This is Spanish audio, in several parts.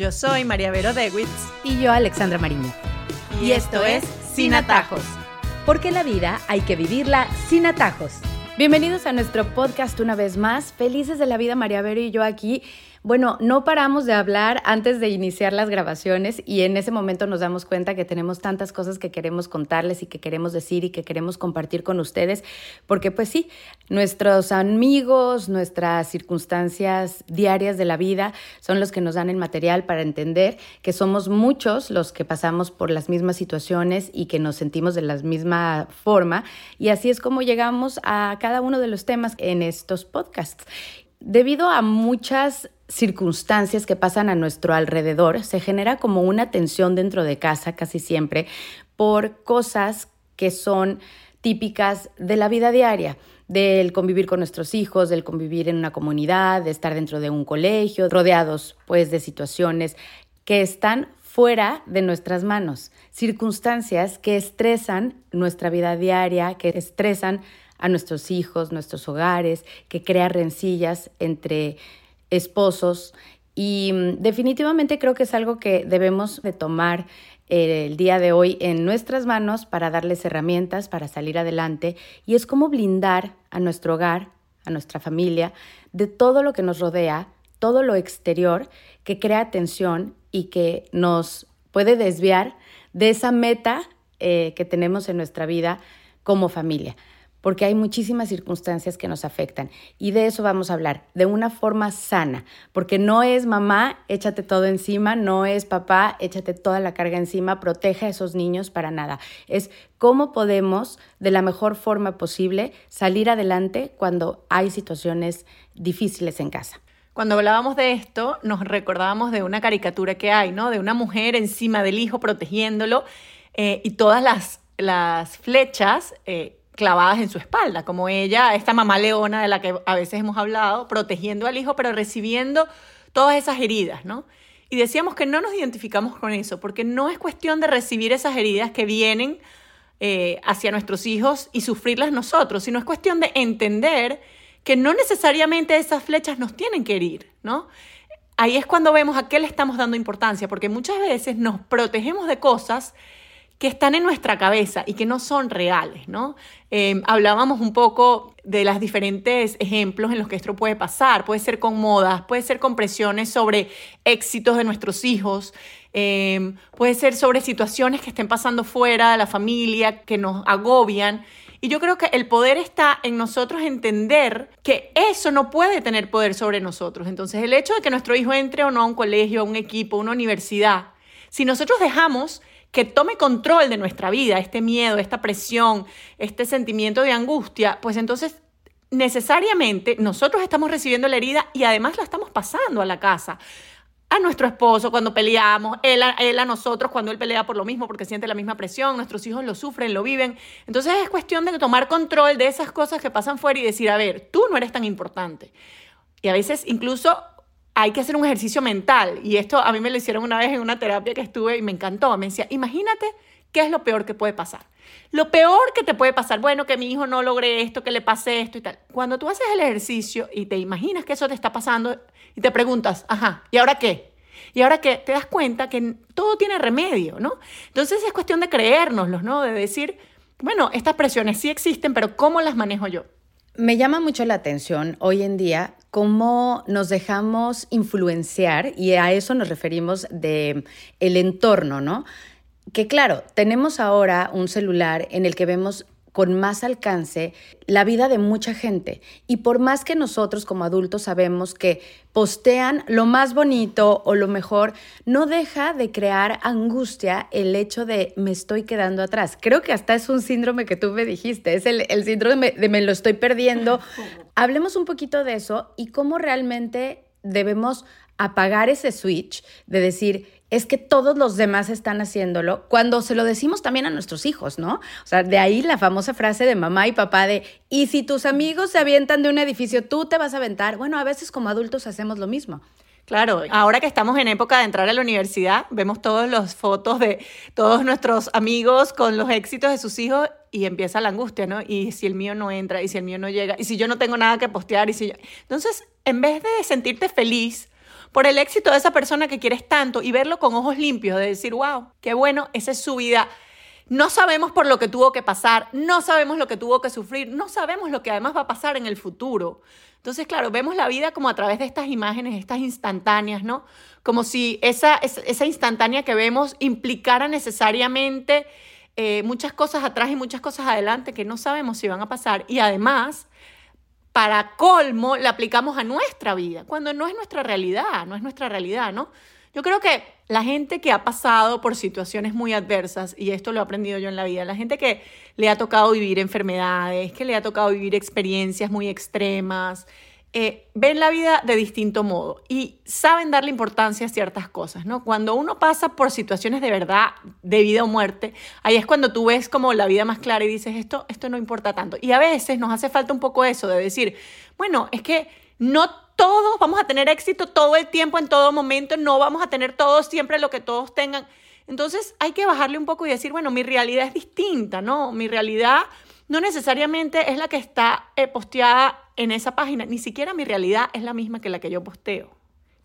Yo soy María Vero Dewitz. Y yo, Alexandra Mariño. Y, esto es Sin Atajos. Porque la vida hay que vivirla sin atajos. Bienvenidos a nuestro podcast una vez más. Felices de la vida, María Vero y yo aquí bueno, no paramos de hablar antes de iniciar las grabaciones y en ese momento nos damos cuenta que tenemos tantas cosas que queremos contarles y que queremos decir y que queremos compartir con ustedes, porque pues sí, nuestros amigos, nuestras circunstancias diarias de la vida son los que nos dan el material para entender que somos muchos los que pasamos por las mismas situaciones y que nos sentimos de la misma forma y así es como llegamos a cada uno de los temas en estos podcasts. Debido a muchas circunstancias que pasan a nuestro alrededor, se genera como una tensión dentro de casa casi siempre por cosas que son típicas de la vida diaria, del convivir con nuestros hijos, del convivir en una comunidad, de estar dentro de un colegio, rodeados pues de situaciones que están fuera de nuestras manos, circunstancias que estresan nuestra vida diaria, que estresan a nuestros hijos, nuestros hogares, que crean rencillas entre esposos y mm, definitivamente creo que es algo que debemos de tomar eh, el día de hoy en nuestras manos para darles herramientas para salir adelante y es como blindar a nuestro hogar, a nuestra familia, de todo lo que nos rodea, todo lo exterior que crea tensión y que nos puede desviar de esa meta eh, que tenemos en nuestra vida como familia porque hay muchísimas circunstancias que nos afectan y de eso vamos a hablar, de una forma sana, porque no es mamá, échate todo encima, no es papá, échate toda la carga encima, protege a esos niños para nada. Es cómo podemos, de la mejor forma posible, salir adelante cuando hay situaciones difíciles en casa. Cuando hablábamos de esto, nos recordábamos de una caricatura que hay, ¿no? De una mujer encima del hijo protegiéndolo eh, y todas las, las flechas eh, clavadas en su espalda, como ella, esta mamá leona de la que a veces hemos hablado, protegiendo al hijo, pero recibiendo todas esas heridas, ¿no? Y decíamos que no nos identificamos con eso, porque no es cuestión de recibir esas heridas que vienen eh, hacia nuestros hijos y sufrirlas nosotros, sino es cuestión de entender que no necesariamente esas flechas nos tienen que herir, ¿no? Ahí es cuando vemos a qué le estamos dando importancia, porque muchas veces nos protegemos de cosas que están en nuestra cabeza y que no son reales, ¿no? Em, hablábamos un poco de los diferentes ejemplos en los que esto puede pasar. Puede ser con modas, puede ser con presiones sobre éxitos de nuestros hijos, em, puede ser sobre situaciones que estén pasando fuera de la familia, que nos agobian. Y yo creo que el poder está en nosotros entender que eso no puede tener poder sobre nosotros. Entonces, el hecho de que nuestro hijo entre o no a un colegio, a un equipo, a una universidad, si nosotros dejamos que tome control de nuestra vida, este miedo, esta presión, este sentimiento de angustia, pues entonces necesariamente nosotros estamos recibiendo la herida y además la estamos pasando a la casa. A nuestro esposo cuando peleamos, él a, nosotros cuando él pelea por lo mismo porque siente la misma presión, nuestros hijos lo sufren, lo viven. Entonces es cuestión de tomar control de esas cosas que pasan fuera y decir, a ver, tú no eres tan importante. Y a veces incluso hay que hacer un ejercicio mental. Y esto a mí me lo hicieron una vez en una terapia que estuve y me encantó. Me decía, imagínate qué es lo peor que puede pasar. Lo peor que te puede pasar, bueno, que mi hijo no logre esto, que le pase esto y tal. Cuando tú haces el ejercicio y te imaginas que eso te está pasando y te preguntas, ajá, ¿y ahora qué? Y ahora que te das cuenta que todo tiene remedio, ¿no? Entonces es cuestión de creérnoslos, ¿no? De decir, bueno, estas presiones sí existen, pero ¿cómo las manejo yo? Me llama mucho la atención hoy en día cómo nos dejamos influenciar y a eso nos referimos de el entorno, ¿no? Que claro, tenemos ahora un celular en el que vemos con más alcance la vida de mucha gente. Y por más que nosotros como adultos sabemos que postean lo más bonito o lo mejor, no deja de crear angustia el hecho de me estoy quedando atrás. Creo que hasta es un síndrome que tú me dijiste, es el, el síndrome de me lo estoy perdiendo. Hablemos un poquito de eso y cómo realmente debemos apagar ese switch de decir, es que todos los demás están haciéndolo cuando se lo decimos también a nuestros hijos, ¿no? O sea, de ahí la famosa frase de mamá y papá de, y si tus amigos se avientan de un edificio, tú te vas a aventar. Bueno, a veces como adultos hacemos lo mismo. Claro, ahora que estamos en época de entrar a la universidad, vemos todas las fotos de todos nuestros amigos con los éxitos de sus hijos y empieza la angustia, ¿no? Y si el mío no entra, y si el mío no llega, y si yo no tengo nada que postear, y si yo... Entonces, en vez de sentirte feliz por el éxito de esa persona que quieres tanto y verlo con ojos limpios, de decir, wow, qué bueno, esa es su vida. No sabemos por lo que tuvo que pasar, no sabemos lo que tuvo que sufrir, no sabemos lo que además va a pasar en el futuro. Entonces, claro, vemos la vida como a través de estas imágenes, estas instantáneas, ¿no? Como si esa, esa instantánea que vemos implicara necesariamente eh, muchas cosas atrás y muchas cosas adelante que no sabemos si van a pasar. Y además, para colmo, la aplicamos a nuestra vida, cuando no es nuestra realidad, no es nuestra realidad, ¿no? Yo creo que la gente que ha pasado por situaciones muy adversas, y esto lo he aprendido yo en la vida, la gente que le ha tocado vivir enfermedades, que le ha tocado vivir experiencias muy extremas, eh, ven la vida de distinto modo y saben darle importancia a ciertas cosas, ¿no? Cuando uno pasa por situaciones de verdad, de vida o muerte, ahí es cuando tú ves como la vida más clara y dices, esto, esto no importa tanto. Y a veces nos hace falta un poco eso de decir, bueno, es que no todos vamos a tener éxito todo el tiempo, en todo momento, no vamos a tener todos siempre lo que todos tengan. Entonces hay que bajarle un poco y decir, bueno, mi realidad es distinta, ¿no? Mi realidad no necesariamente es la que está eh, posteada en esa página, ni siquiera mi realidad es la misma que la que yo posteo.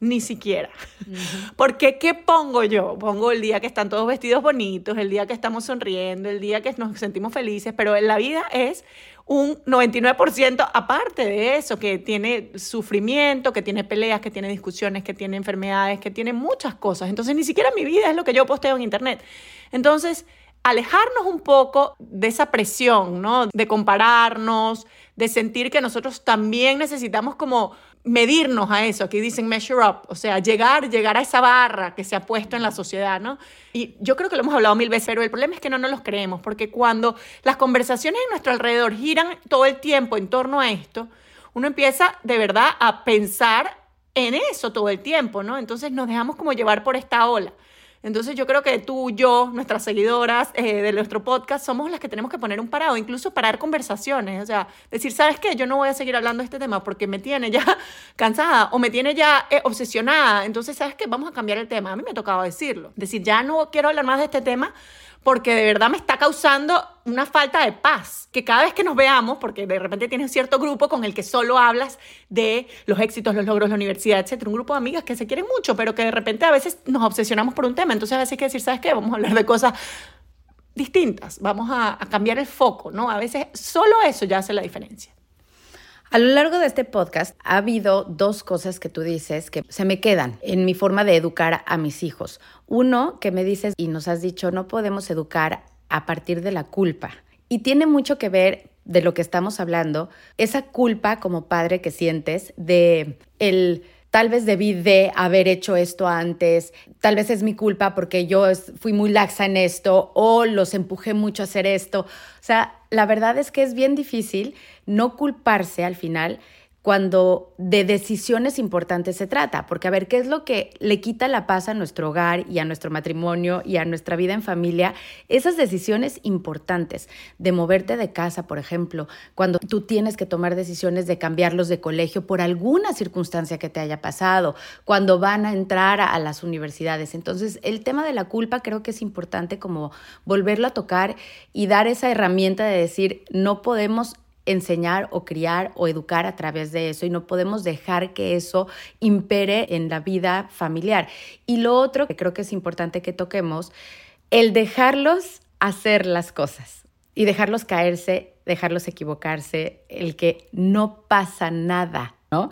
Ni siquiera. Porque ¿qué pongo yo? Pongo el día que están todos vestidos bonitos, el día que estamos sonriendo, el día que nos sentimos felices, pero en la vida es un 99% aparte de eso, que tiene sufrimiento, que tiene peleas, que tiene discusiones, que tiene enfermedades, que tiene muchas cosas. Entonces, ni siquiera mi vida es lo que yo posteo en Internet. Entonces, alejarnos un poco de esa presión, ¿no? De compararnos, de sentir que nosotros también necesitamos como medirnos a eso, aquí dicen measure up, o sea, llegar, llegar a esa barra que se ha puesto en la sociedad, ¿no? Y yo creo que lo hemos hablado mil veces, pero el problema es que no nos los creemos, porque cuando las conversaciones en nuestro alrededor giran todo el tiempo en torno a esto, uno empieza de verdad a pensar en eso todo el tiempo, ¿no? Entonces nos dejamos como llevar por esta ola. Entonces yo creo que tú, yo, nuestras seguidoras eh, de nuestro podcast, somos las que tenemos que poner un parado, incluso parar conversaciones, o sea, decir, ¿sabes qué? Yo no voy a seguir hablando de este tema porque me tiene ya cansada o me tiene ya eh, obsesionada. Entonces, ¿sabes qué? Vamos a cambiar el tema. A mí me tocaba decirlo. Decir, ya no quiero hablar más de este tema porque de verdad me está causando una falta de paz, que cada vez que nos veamos, porque de repente tienes un cierto grupo con el que solo hablas de los éxitos, los logros, la universidad, etcétera, un grupo de amigas que se quieren mucho, pero que de repente a veces nos obsesionamos por un tema, entonces a veces hay que decir, ¿sabes qué? Vamos a hablar de cosas distintas, vamos a, a cambiar el foco, ¿no? A veces solo eso ya hace la diferencia. A lo largo de este podcast ha habido dos cosas que tú dices que se me quedan en mi forma de educar a mis hijos. Uno, que me dices y nos has dicho, no podemos educar a partir de la culpa. Y tiene mucho que ver de lo que estamos hablando, esa culpa como padre que sientes de el tal vez debí de haber hecho esto antes, tal vez es mi culpa porque yo fui muy laxa en esto o los empujé mucho a hacer esto. O sea, la verdad es que es bien difícil no culparse al final cuando de decisiones importantes se trata, porque a ver, ¿qué es lo que le quita la paz a nuestro hogar y a nuestro matrimonio y a nuestra vida en familia? Esas decisiones importantes de moverte de casa, por ejemplo, cuando tú tienes que tomar decisiones de cambiarlos de colegio por alguna circunstancia que te haya pasado, cuando van a entrar a, las universidades. Entonces, el tema de la culpa creo que es importante como volverlo a tocar y dar esa herramienta de decir, no podemos enseñar o criar o educar a través de eso y no podemos dejar que eso impere en la vida familiar. Y lo otro que creo que es importante que toquemos, el dejarlos hacer las cosas y dejarlos caerse, dejarlos equivocarse, el que no pasa nada, ¿no?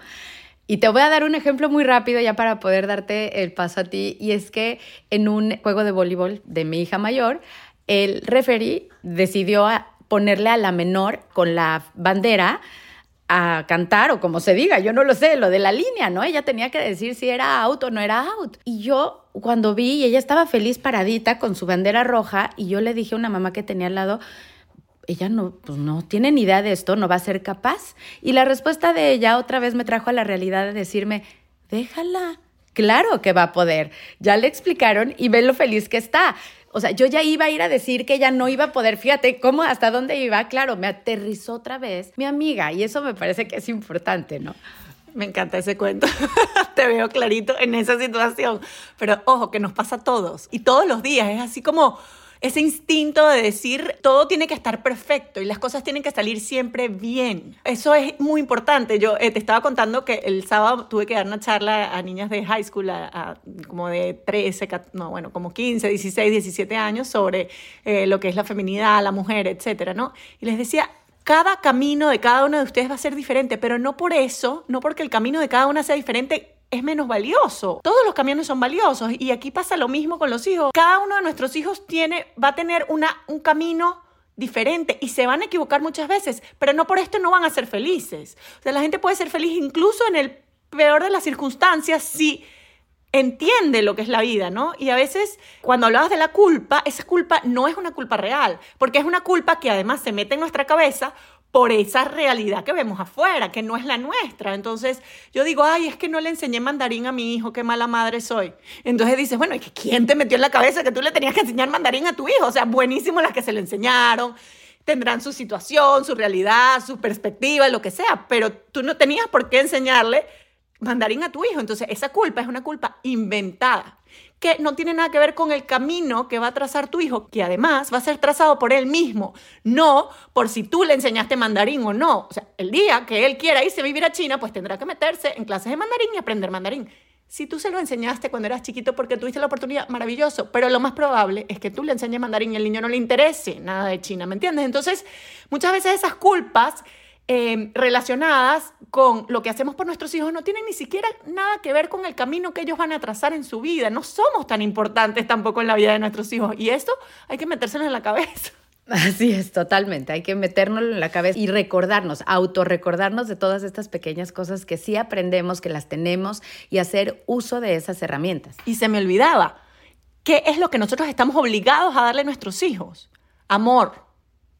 Y te voy a dar un ejemplo muy rápido ya para poder darte el paso a ti, y es que en un juego de voleibol de mi hija mayor, el referee decidió ponerle a la menor con la bandera a cantar o como se diga, yo no lo sé, lo de la línea, ¿no? Ella tenía que decir si era out o no era out. Y yo cuando vi, ella estaba feliz paradita con su bandera roja y yo le dije a una mamá que tenía al lado, ella no, pues no tiene ni idea de esto, no va a ser capaz. Y la respuesta de ella otra vez me trajo a la realidad de decirme, déjala, claro que va a poder. Ya le explicaron y ve lo feliz que está. O sea, yo ya iba a ir a decir que ella no iba a poder, fíjate cómo, hasta dónde iba, claro, me aterrizó otra vez mi amiga y eso me parece que es importante, ¿no? Me encanta ese cuento. Te veo clarito en esa situación. Pero ojo, que nos pasa a todos y todos los días. Es así como ese instinto de decir todo tiene que estar perfecto y las cosas tienen que salir siempre bien. Eso es muy importante. Yo eh, te estaba contando que el sábado tuve que dar una charla a niñas de high school, a, como de 13, no, bueno, como 15, 16, 17 años sobre eh, lo que es la feminidad, la mujer, etcétera, ¿no? Y les decía, cada camino de cada uno de ustedes va a ser diferente, pero no por eso, no porque el camino de cada una sea diferente, es menos valioso. Todos los caminos son valiosos y aquí pasa lo mismo con los hijos. Cada uno de nuestros hijos tiene, va a tener una, un camino diferente y se van a equivocar muchas veces, pero no por esto no van a ser felices. O sea, la gente puede ser feliz incluso en el peor de las circunstancias si entiende lo que es la vida, ¿no? Y a veces cuando hablabas de la culpa, esa culpa no es una culpa real, porque es una culpa que además se mete en nuestra cabeza por esa realidad que vemos afuera, que no es la nuestra. Entonces yo digo, ay, es que no le enseñé mandarín a mi hijo, qué mala madre soy. Entonces dices, bueno, ¿y quién te metió en la cabeza que tú le tenías que enseñar mandarín a tu hijo? O sea, buenísimo las que se le enseñaron, tendrán su situación, su realidad, su perspectiva, lo que sea, pero tú no tenías por qué enseñarle mandarín a tu hijo. Entonces esa culpa es una culpa inventada que no tiene nada que ver con el camino que va a trazar tu hijo, que además va a ser trazado por él mismo, no por si tú le enseñaste mandarín o no. O sea, el día que él quiera irse a vivir a China, pues tendrá que meterse en clases de mandarín y aprender mandarín. Si tú se lo enseñaste cuando eras chiquito porque tuviste la oportunidad, maravilloso, pero lo más probable es que tú le enseñes mandarín y al niño no le interese nada de China, ¿me entiendes? Entonces, muchas veces esas culpas Em, relacionadas con lo que hacemos por nuestros hijos no tienen ni siquiera nada que ver con el camino que ellos van a trazar en su vida. No somos tan importantes tampoco en la vida de nuestros hijos. Y esto hay que metérselo en la cabeza. Así es, totalmente. Hay que metérnoslo en la cabeza y recordarnos, autorrecordarnos de todas estas pequeñas cosas que sí aprendemos, que las tenemos y hacer uso de esas herramientas. Y se me olvidaba, ¿qué es lo que nosotros estamos obligados a darle a nuestros hijos? Amor,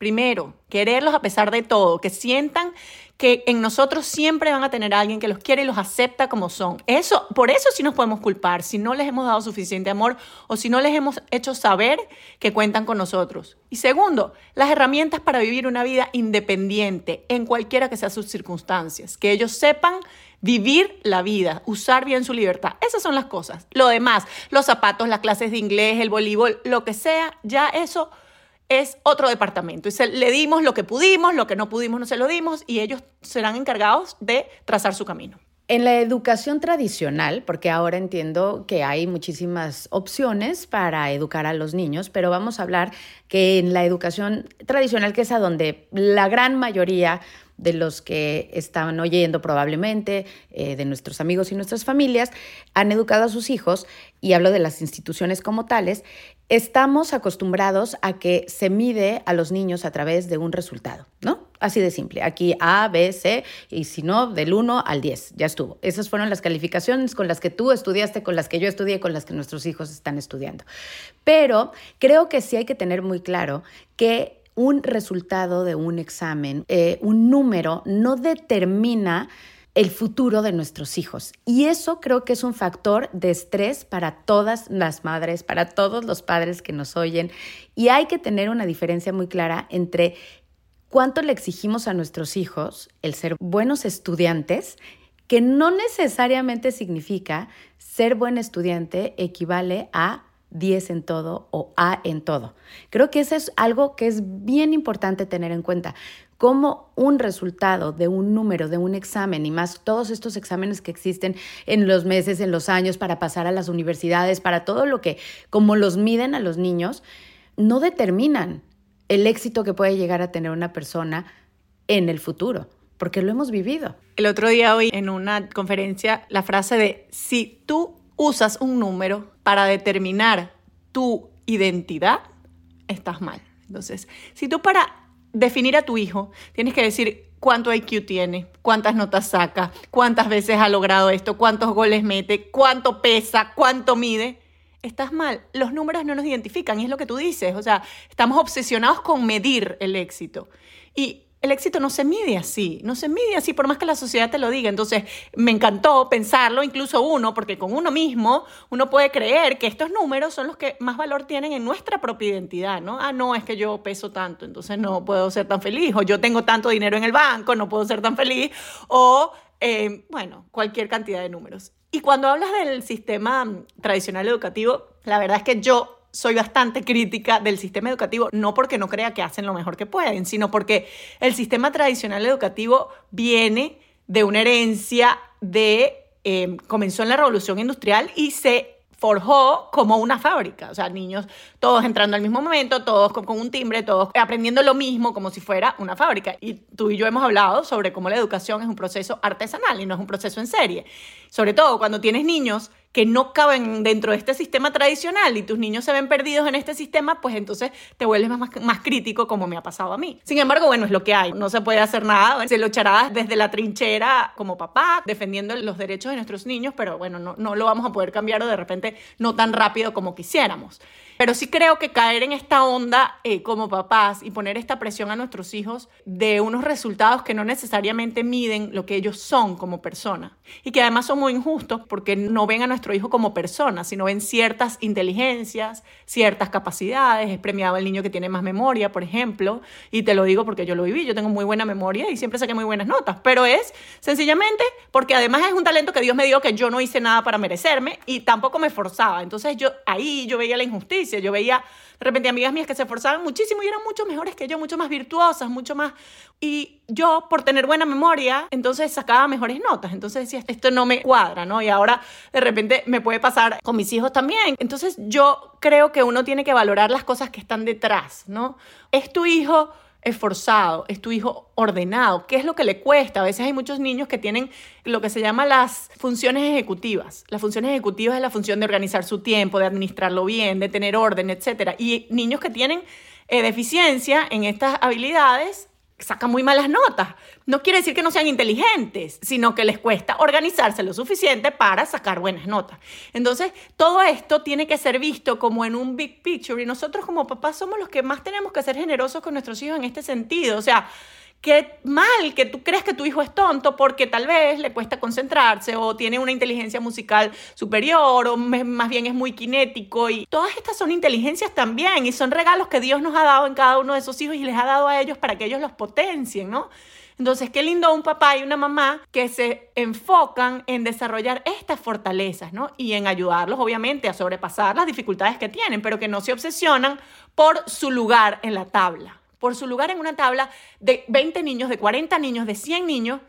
Primero, quererlos a pesar de todo, que sientan que en nosotros siempre van a tener alguien que los quiere y los acepta como son. Eso, por eso sí nos podemos culpar, si no les hemos dado suficiente amor o si no les hemos hecho saber que cuentan con nosotros. Y segundo, las herramientas para vivir una vida independiente en cualquiera que sea sus circunstancias, que ellos sepan vivir la vida, usar bien su libertad. Esas son las cosas. Lo demás, los zapatos, las clases de inglés, el voleibol, lo que sea, ya eso es otro departamento. Y le dimos lo que pudimos, lo que no pudimos no se lo dimos y ellos serán encargados de trazar su camino. En la educación tradicional, porque ahora entiendo que hay muchísimas opciones para educar a los niños, pero vamos a hablar que en la educación tradicional, que es a donde la gran mayoría de los que estaban oyendo probablemente, eh, de nuestros amigos y nuestras familias, han educado a sus hijos, y hablo de las instituciones como tales, estamos acostumbrados a que se mide a los niños a través de un resultado, ¿no? Así de simple. Aquí A, B, C, y si no, del 1 al 10, ya estuvo. Esas fueron las calificaciones con las que tú estudiaste, con las que yo estudié, con las que nuestros hijos están estudiando. Pero creo que sí hay que tener muy claro que un resultado de un examen, eh, un número, no determina el futuro de nuestros hijos. Y eso creo que es un factor de estrés para todas las madres, para todos los padres que nos oyen. Y hay que tener una diferencia muy clara entre cuánto le exigimos a nuestros hijos el ser buenos estudiantes, que no necesariamente significa ser buen estudiante equivale a 10 en todo o A en todo. Creo que eso es algo que es bien importante tener en cuenta como un resultado de un número, de un examen y más todos estos exámenes que existen en los meses, en los años para pasar a las universidades, para todo lo que, como los miden a los niños, no determinan el éxito que puede llegar a tener una persona en el futuro, porque lo hemos vivido. El otro día hoy en una conferencia la frase de si tú usas un número para determinar tu identidad, estás mal. Entonces, si tú para definir a tu hijo, tienes que decir cuánto IQ tiene, cuántas notas saca, cuántas veces ha logrado esto, cuántos goles mete, cuánto pesa, cuánto mide. Estás mal. Los números no nos identifican y es lo que tú dices. O sea, estamos obsesionados con medir el éxito. Y el éxito no se mide así, no se mide así por más que la sociedad te lo diga. Entonces, me encantó pensarlo, incluso uno, porque con uno mismo uno puede creer que estos números son los que más valor tienen en nuestra propia identidad, ¿no? Ah, no, es que yo peso tanto, entonces no puedo ser tan feliz, o yo tengo tanto dinero en el banco, no puedo ser tan feliz, o, eh, bueno, cualquier cantidad de números. Y cuando hablas del sistema tradicional educativo, la verdad es que yo soy bastante crítica del sistema educativo, no porque no crea que hacen lo mejor que pueden, sino porque el sistema tradicional educativo viene de una herencia de, eh, comenzó en la revolución industrial y se forjó como una fábrica, o sea, niños todos entrando al mismo momento, todos con, un timbre, todos aprendiendo lo mismo como si fuera una fábrica. Y tú y yo hemos hablado sobre cómo la educación es un proceso artesanal y no es un proceso en serie. Sobre todo cuando tienes niños que no caben dentro de este sistema tradicional y tus niños se ven perdidos en este sistema, pues entonces te vuelves más, más crítico como me ha pasado a mí. Sin embargo, bueno, es lo que hay, no se puede hacer nada, se lo echará desde la trinchera como papá, defendiendo los derechos de nuestros niños, pero bueno, no, no lo vamos a poder cambiar o de repente no tan rápido como quisiéramos. Pero sí creo que caer en esta onda eh, como papás y poner esta presión a nuestros hijos de unos resultados que no necesariamente miden lo que ellos son como personas y que además son muy injustos porque no ven a nuestro hijo como persona, sino ven ciertas inteligencias, ciertas capacidades. Es premiado el niño que tiene más memoria, por ejemplo, y te lo digo porque yo lo viví, yo tengo muy buena memoria y siempre saqué muy buenas notas, pero es sencillamente porque además es un talento que Dios me dio que yo no hice nada para merecerme y tampoco me forzaba. Entonces yo ahí yo veía la injusticia yo veía de repente amigas mías que se esforzaban muchísimo y eran mucho mejores que yo, mucho más virtuosas, mucho más... Y yo, por tener buena memoria, entonces sacaba mejores notas. Entonces decía, esto no me cuadra, ¿no? Y ahora de repente me puede pasar con mis hijos también. Entonces yo creo que uno tiene que valorar las cosas que están detrás, ¿no? Es tu hijo esforzado, es tu hijo ordenado, ¿qué es lo que le cuesta? A veces hay muchos niños que tienen lo que se llama las funciones ejecutivas. Las funciones ejecutivas es la función de organizar su tiempo, de administrarlo bien, de tener orden, etc. Y niños que tienen eh, deficiencia en estas habilidades sacan muy malas notas. No quiere decir que no sean inteligentes, sino que les cuesta organizarse lo suficiente para sacar buenas notas. Entonces, todo esto tiene que ser visto como en un big picture y nosotros como papás somos los que más tenemos que ser generosos con nuestros hijos en este sentido. O sea, qué mal que tú crees que tu hijo es tonto porque tal vez le cuesta concentrarse o tiene una inteligencia musical superior o más bien es muy kinético y todas estas son inteligencias también y son regalos que Dios nos ha dado en cada uno de esos hijos y les ha dado a ellos para que ellos los potencien, ¿no? Entonces, qué lindo un papá y una mamá que se enfocan en desarrollar estas fortalezas, ¿no? Y en ayudarlos, obviamente, a sobrepasar las dificultades que tienen, pero que no se obsesionan por su lugar en la tabla por su lugar en una tabla de 20 niños, de 40 niños, de 100 niños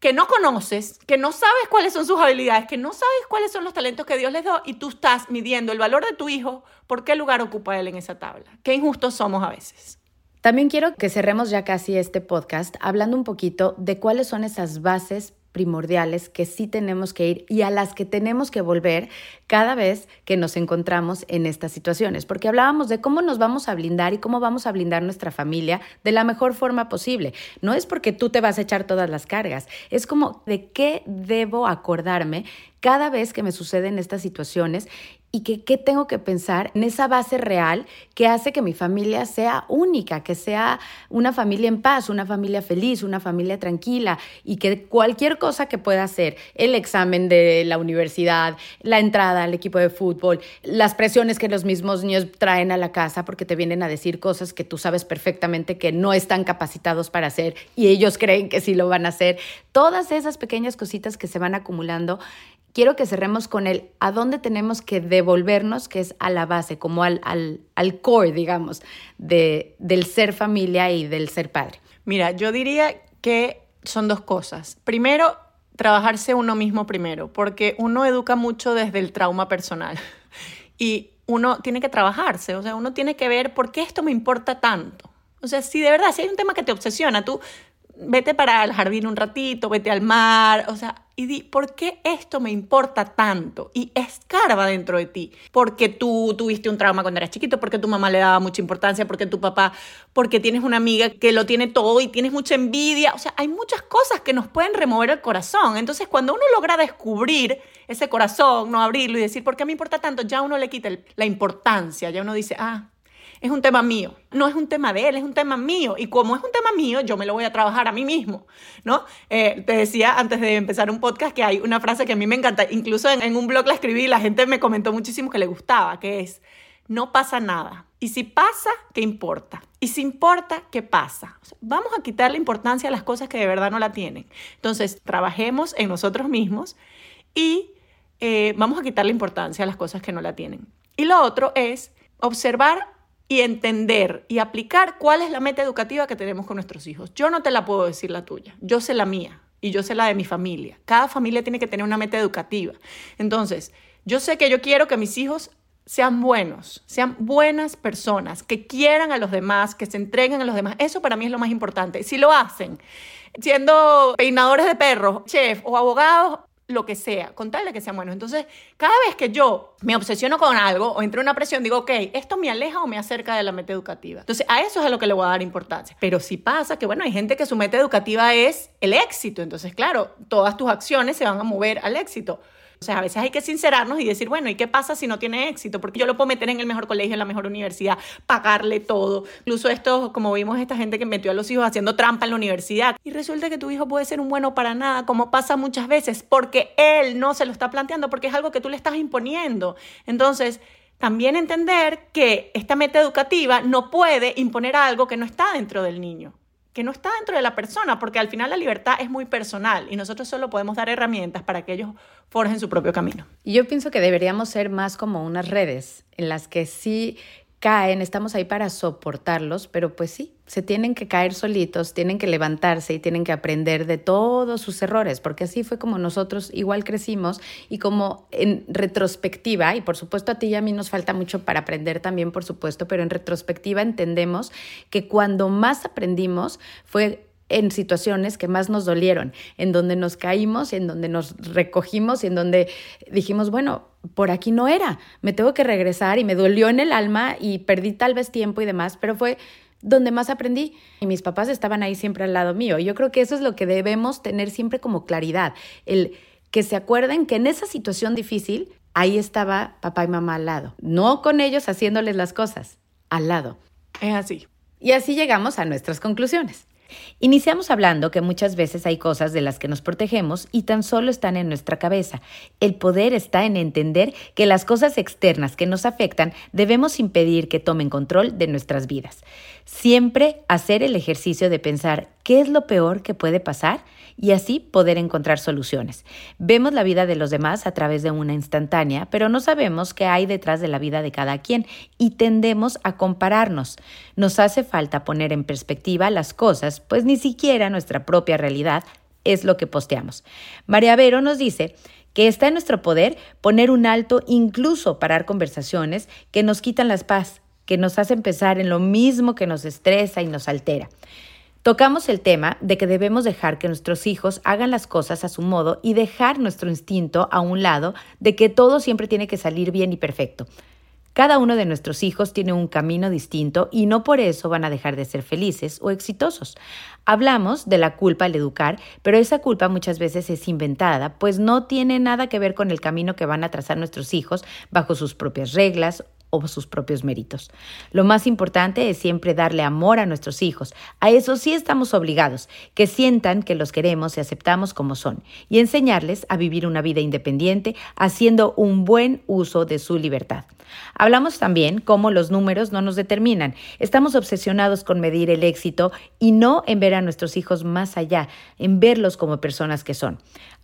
que no conoces, que no sabes cuáles son sus habilidades, que no sabes cuáles son los talentos que Dios les dio y tú estás midiendo el valor de tu hijo por qué lugar ocupa él en esa tabla. Qué injustos somos a veces. También quiero que cerremos ya casi este podcast hablando un poquito de cuáles son esas bases primordiales que sí tenemos que ir y a las que tenemos que volver cada vez que nos encontramos en estas situaciones, porque hablábamos de cómo nos vamos a blindar y cómo vamos a blindar nuestra familia de la mejor forma posible. No es porque tú te vas a echar todas las cargas, es como de qué debo acordarme cada vez que me suceden estas situaciones y que qué tengo que pensar en esa base real que hace que mi familia sea única, que sea una familia en paz, una familia feliz, una familia tranquila y que cualquier cosa que pueda hacer, el examen de la universidad, la entrada al equipo de fútbol, las presiones que los mismos niños traen a la casa porque te vienen a decir cosas que tú sabes perfectamente que no están capacitados para hacer y ellos creen que sí lo van a hacer, todas esas pequeñas cositas que se van acumulando quiero que cerremos con el a dónde tenemos que devolvernos, que es a la base, como al, al, al core, digamos, de, del ser familia y del ser padre. Mira, yo diría que son dos cosas. Primero, trabajarse uno mismo primero, porque uno educa mucho desde el trauma personal y uno tiene que trabajarse, o sea, uno tiene que ver por qué esto me importa tanto. O sea, si de verdad, si hay un tema que te obsesiona, tú vete para el jardín un ratito, vete al mar, o sea, y di, ¿por qué esto me importa tanto? Y escarba dentro de ti, porque tú tuviste un trauma cuando eras chiquito, porque tu mamá le daba mucha importancia, porque tu papá, porque tienes una amiga que lo tiene todo y tienes mucha envidia, o sea, hay muchas cosas que nos pueden remover el corazón. Entonces, cuando uno logra descubrir ese corazón, no abrirlo y decir, ¿por qué me importa tanto? Ya uno le quita la importancia, ya uno dice, ah, es un tema mío, no es un tema de él, es un tema mío. Y como es un tema mío, yo me lo voy a trabajar a mí mismo, ¿no? Eh, te decía antes de empezar un podcast que hay una frase que a mí me encanta, incluso en, un blog la escribí y la gente me comentó muchísimo que le gustaba, que es, no pasa nada. Y si pasa, ¿qué importa? Y si importa, ¿qué pasa? vamos a quitar la importancia a las cosas que de verdad no la tienen. Entonces, trabajemos en nosotros mismos y eh, vamos a quitar la importancia a las cosas que no la tienen. Y lo otro es observar y entender y aplicar cuál es la meta educativa que tenemos con nuestros hijos. Yo no te la puedo decir la tuya, yo sé la mía y yo sé la de mi familia. Cada familia tiene que tener una meta educativa. Entonces, yo sé que yo quiero que mis hijos sean buenos, sean buenas personas, que quieran a los demás, que se entreguen a los demás. Eso para mí es lo más importante. Si lo hacen siendo peinadores de perros, chef o abogados, lo que sea, con tal de que sean buenos. Entonces, cada vez que yo me obsesiono con algo o entro en una presión, digo, ok, ¿esto me aleja o me acerca de la meta educativa? Entonces, a eso es a lo que le voy a dar importancia. Pero si pasa que, bueno, hay gente que su meta educativa es el éxito, entonces, claro, todas tus acciones se van a mover al éxito. O sea, a veces hay que sincerarnos y decir, bueno, ¿y qué pasa si no tiene éxito? Porque yo lo puedo meter en el mejor colegio, en la mejor universidad, pagarle todo. Incluso esto, como vimos esta gente que metió a los hijos haciendo trampa en la universidad. Y resulta que tu hijo puede ser un bueno para nada, como pasa muchas veces, porque él no se lo está planteando, porque es algo que tú le estás imponiendo. Entonces, también entender que esta meta educativa no puede imponer algo que no está dentro del niño que no está dentro de la persona, porque al final la libertad es muy personal y nosotros solo podemos dar herramientas para que ellos forjen su propio camino. Y yo pienso que deberíamos ser más como unas redes en las que sí caen, estamos ahí para soportarlos, pero pues sí, se tienen que caer solitos, tienen que levantarse y tienen que aprender de todos sus errores, porque así fue como nosotros igual crecimos y como en retrospectiva, y por supuesto a ti y a mí nos falta mucho para aprender también, por supuesto, pero en retrospectiva entendemos que cuando más aprendimos fue en situaciones que más nos dolieron, en donde nos caímos, en donde nos recogimos y en donde dijimos, bueno, por aquí no era, me tengo que regresar y me dolió en el alma y perdí tal vez tiempo y demás, pero fue donde más aprendí. Y mis papás estaban ahí siempre al lado mío. Y yo creo que eso es lo que debemos tener siempre como claridad, el que se acuerden que en esa situación difícil, ahí estaba papá y mamá al lado, no con ellos haciéndoles las cosas, al lado. Es así. Y así llegamos a nuestras conclusiones. Iniciamos hablando que muchas veces hay cosas de las que nos protegemos y tan solo están en nuestra cabeza. El poder está en entender que las cosas externas que nos afectan debemos impedir que tomen control de nuestras vidas. Siempre hacer el ejercicio de pensar qué es lo peor que puede pasar y así poder encontrar soluciones. Vemos la vida de los demás a través de una instantánea, pero no sabemos qué hay detrás de la vida de cada quien y tendemos a compararnos. Nos hace falta poner en perspectiva las cosas, pues ni siquiera nuestra propia realidad es lo que posteamos. María Vero nos dice que está en nuestro poder poner un alto, incluso parar conversaciones que nos quitan las paz, que nos hacen pensar en lo mismo que nos estresa y nos altera. Tocamos el tema de que debemos dejar que nuestros hijos hagan las cosas a su modo y dejar nuestro instinto a un lado de que todo siempre tiene que salir bien y perfecto. Cada uno de nuestros hijos tiene un camino distinto y no por eso van a dejar de ser felices o exitosos. Hablamos de la culpa al educar, pero esa culpa muchas veces es inventada, pues no tiene nada que ver con el camino que van a trazar nuestros hijos bajo sus propias reglas o sus propios méritos. Lo más importante es siempre darle amor a nuestros hijos. A eso sí estamos obligados, que sientan que los queremos y aceptamos como son, y enseñarles a vivir una vida independiente haciendo un buen uso de su libertad. Hablamos también cómo los números no nos determinan. Estamos obsesionados con medir el éxito y no en ver a nuestros hijos más allá, en verlos como personas que son.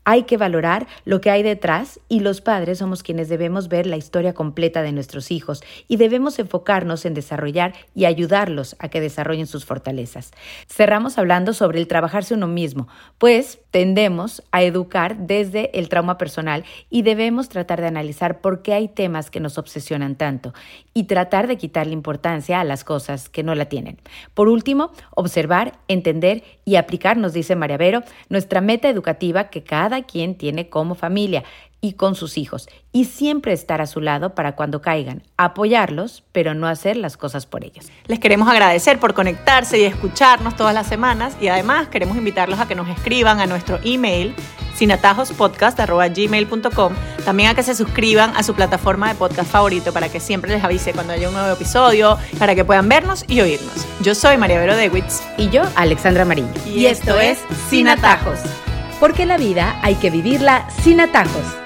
Hay que valorar lo que hay detrás y los padres somos quienes debemos ver la historia completa de nuestros hijos y debemos enfocarnos en desarrollar y ayudarlos a que desarrollen sus fortalezas. Cerramos hablando sobre el trabajarse uno mismo, pues tendemos a educar desde el trauma personal y debemos tratar de analizar por qué hay temas que nos obsesionan tanto y tratar de quitarle importancia a las cosas que no la tienen. Por último, observar, entender y aplicar, nos dice María Vero, nuestra meta educativa que cada quien tiene como familia y con sus hijos, y siempre estar a su lado para cuando caigan, apoyarlos, pero no hacer las cosas por ellos. Les queremos agradecer por conectarse y escucharnos todas las semanas y además queremos invitarlos a que nos escriban a nuestro email sinatajospodcast.gmail.com También a que se suscriban a su plataforma de podcast favorito para que siempre les avise cuando haya un nuevo episodio, para que puedan vernos y oírnos. Yo soy María Vero Dewitz. Y yo, Alexandra Mariño. Y, esto es Sin Atajos porque la vida hay que vivirla sin atajos.